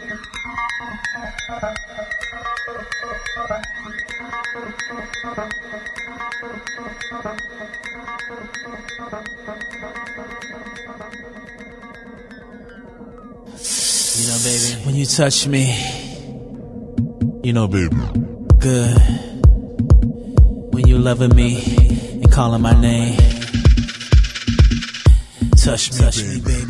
You touch me, you know, baby, good. When you loving me and calling my name, touch me, touch me, baby.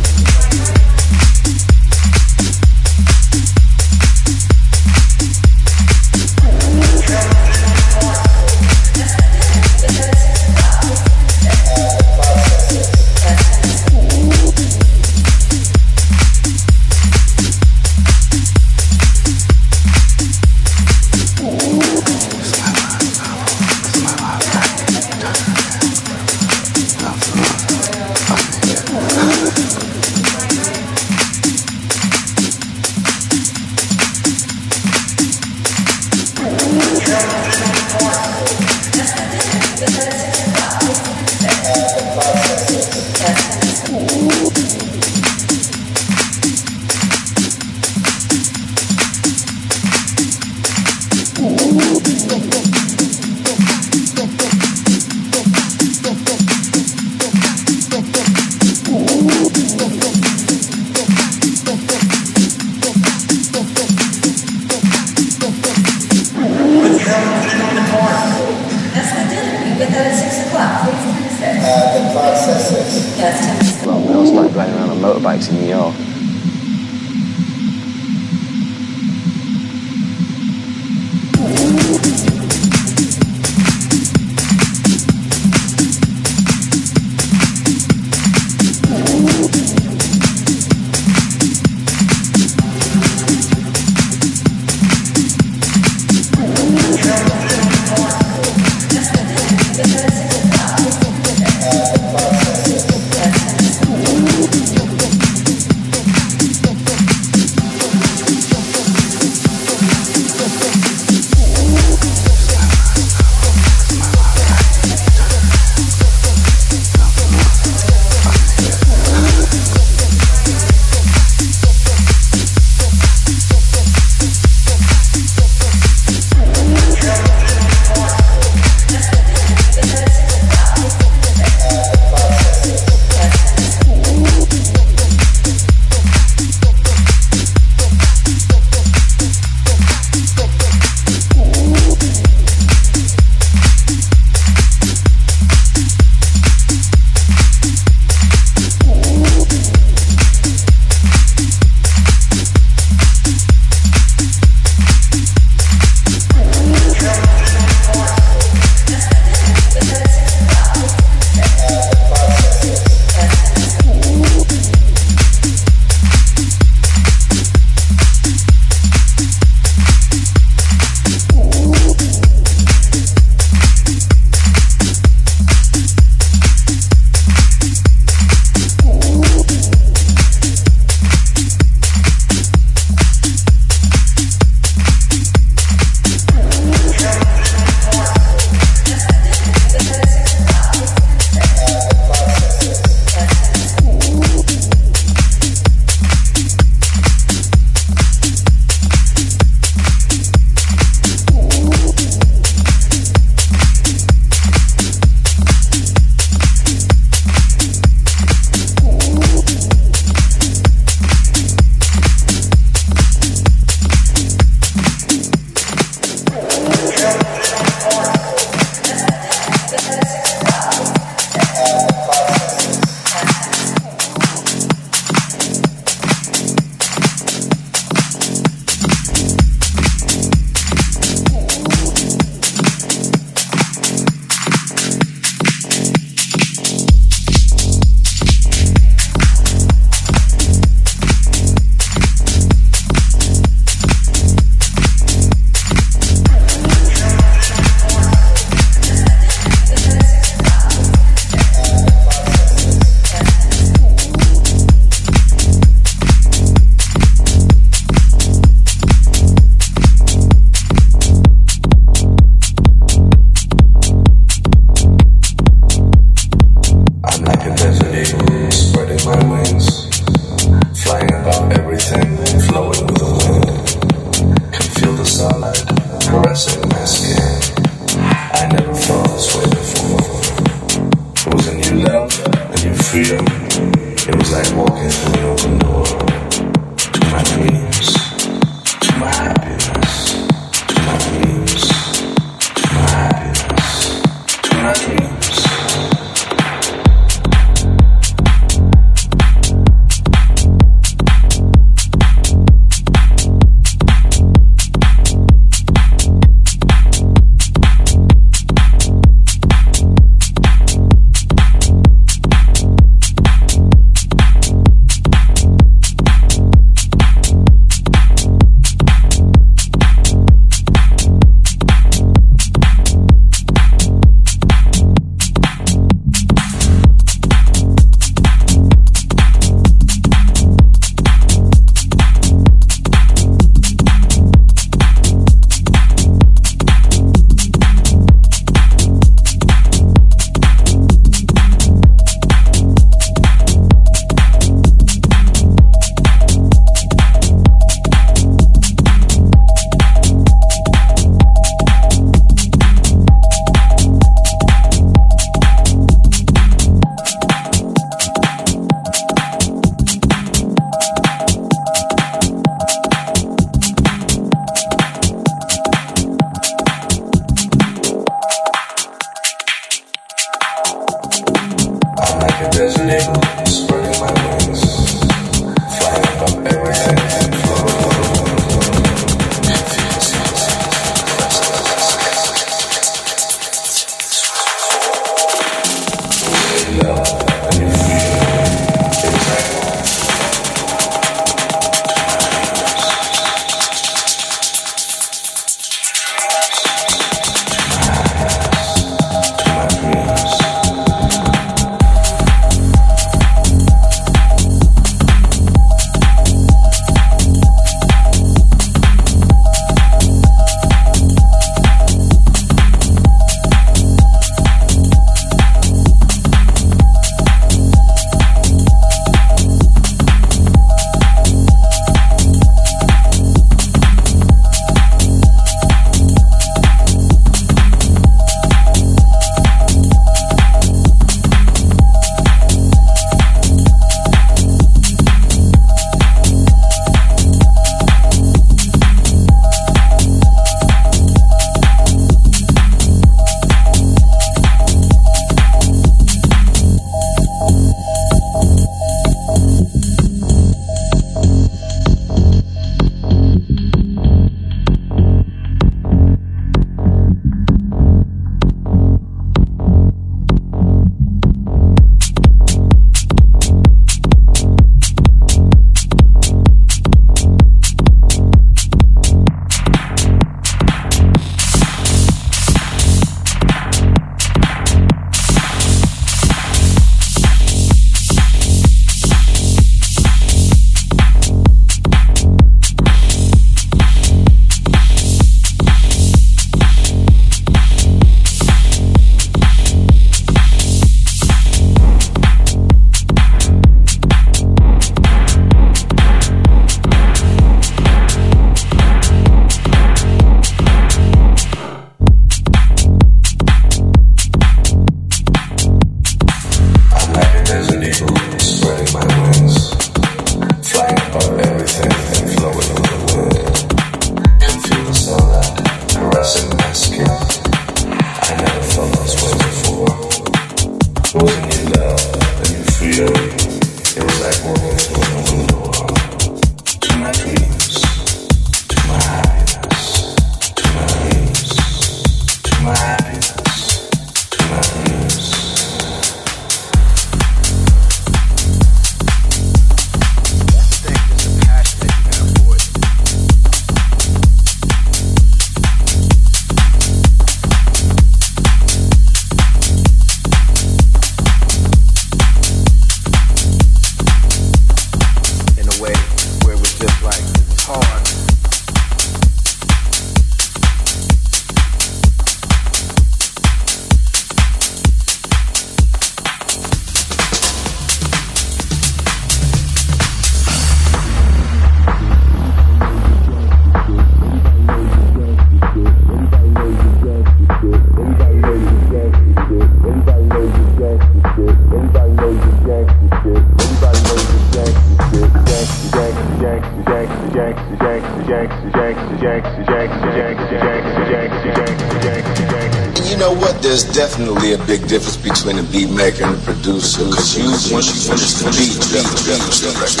beat making producers, musicians, beat directors.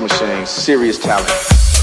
machine, serious talent.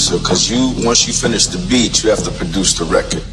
producer because you once you finish the beat, you have to produce the record.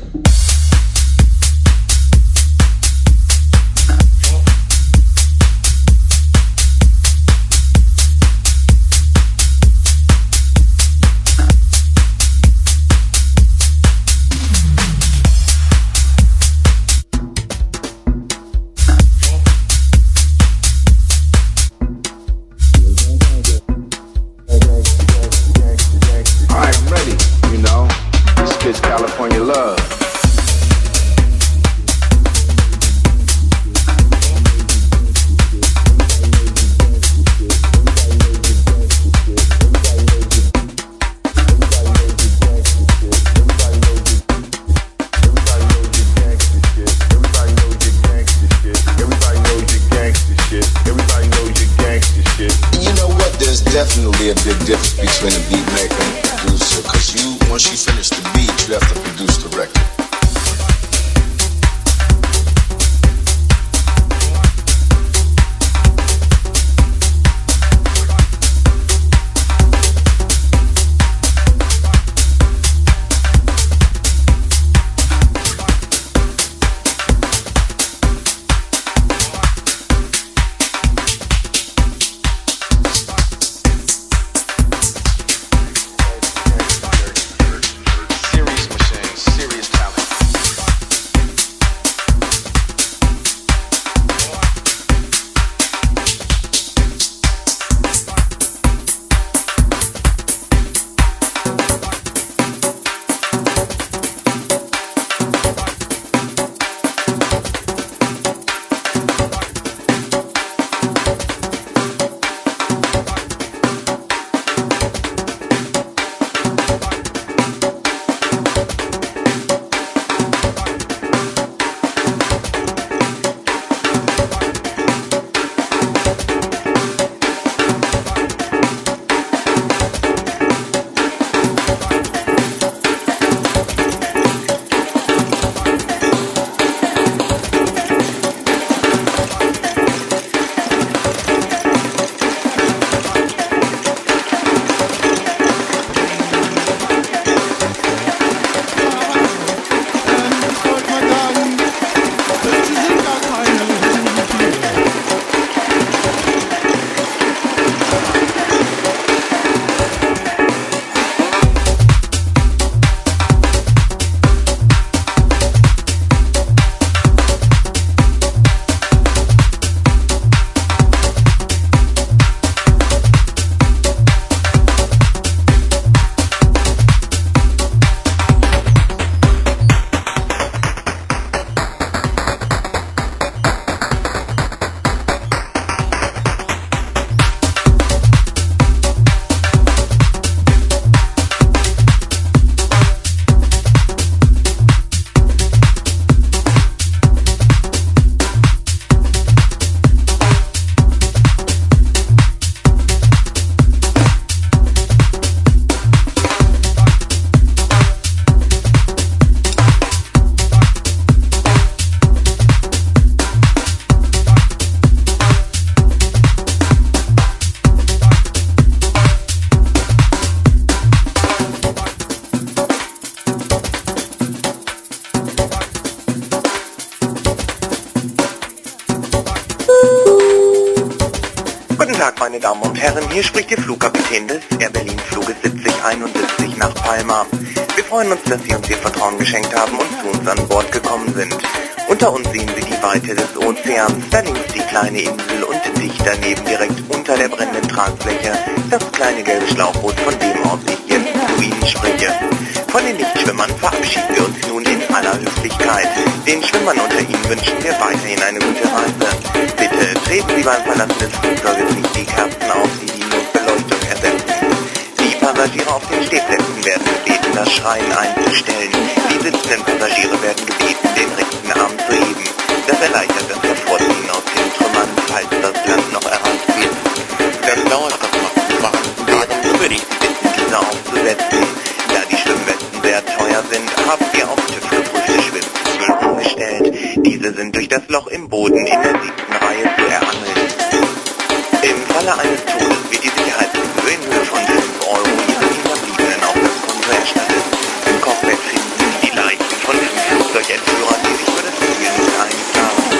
Schwerpunkt Einzahlung.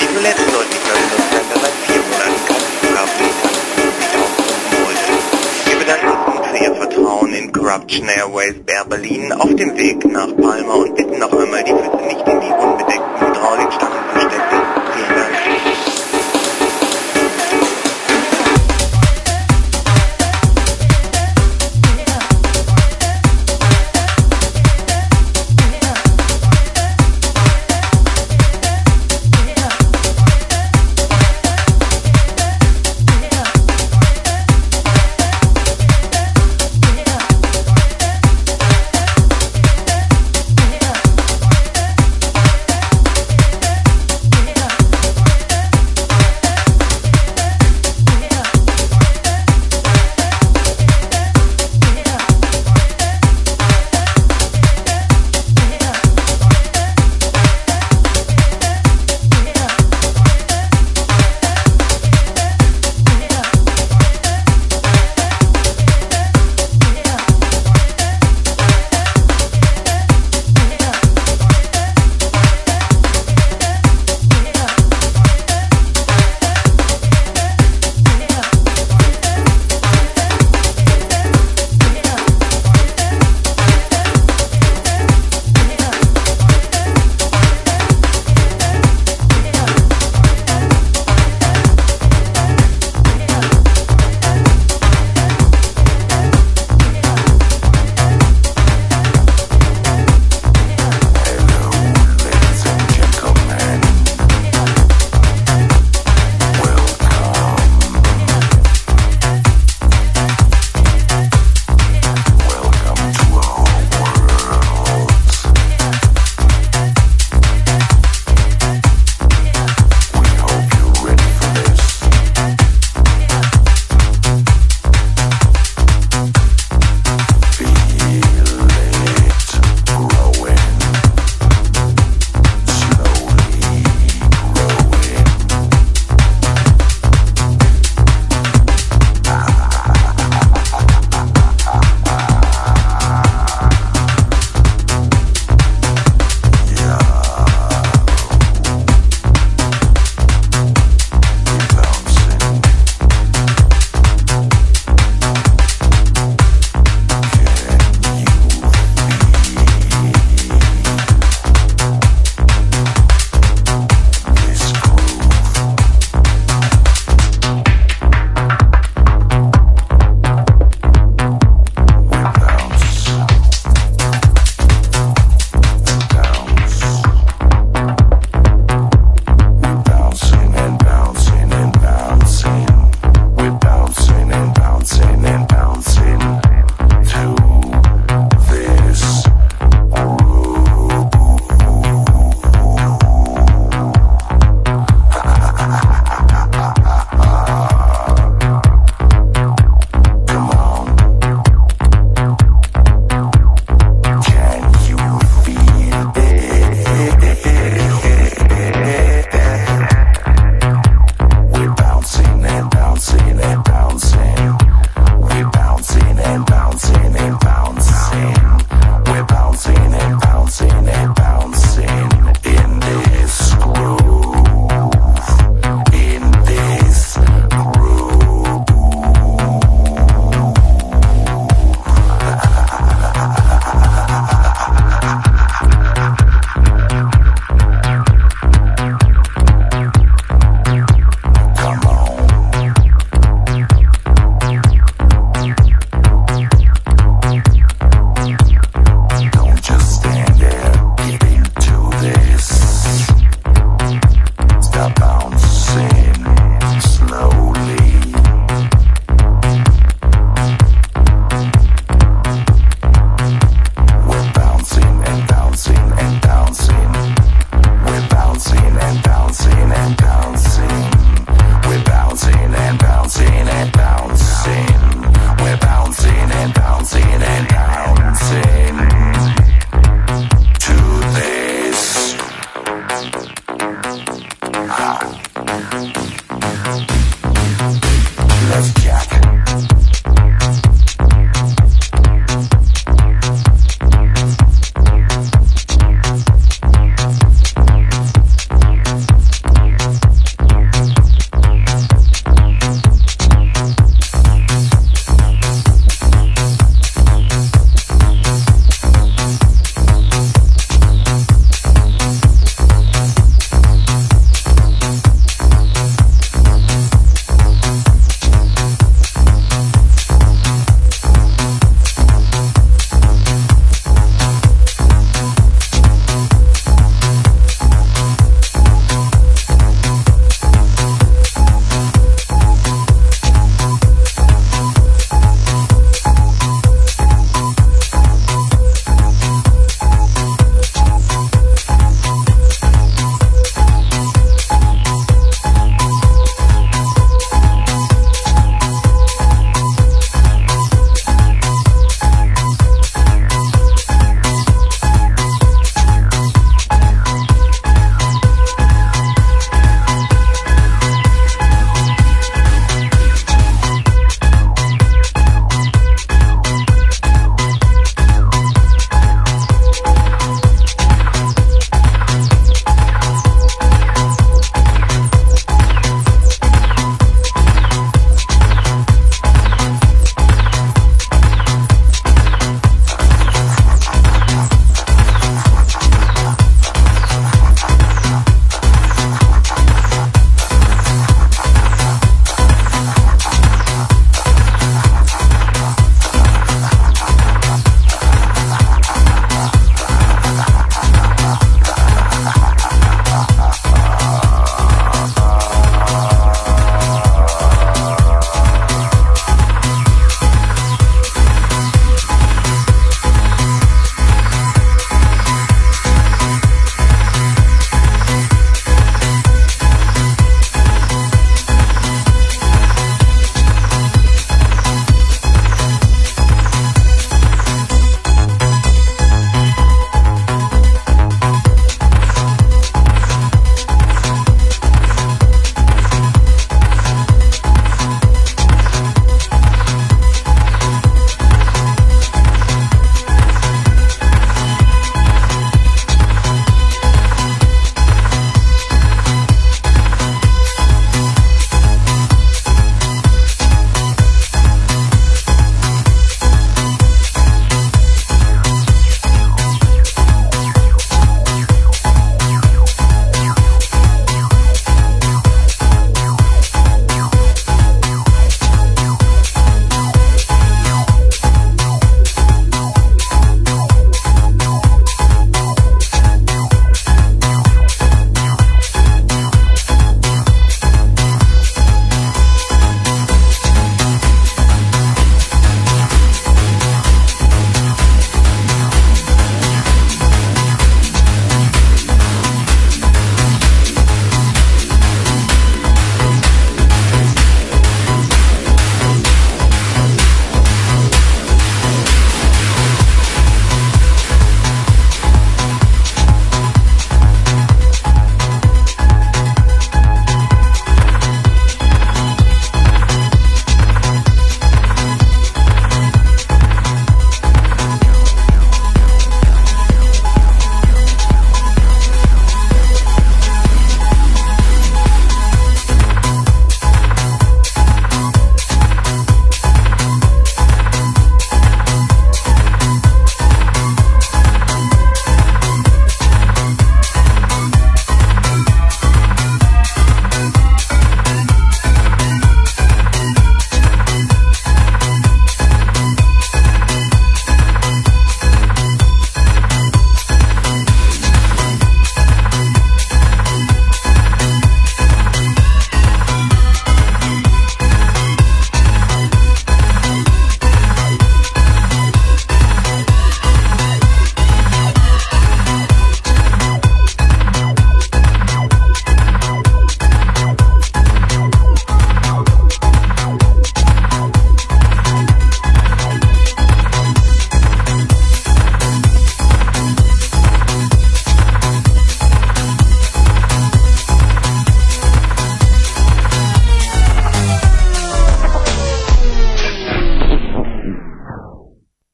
Schmuletten sollten die Personenländer seit vier Monaten kaum Flughafen nicht aufrufen wollte. Wir bedanken uns für Ihr Vertrauen in Corruption Airways Air Berlin auf dem Weg nach Palma und bitten noch einmal die Füße nicht in die unbedeckte.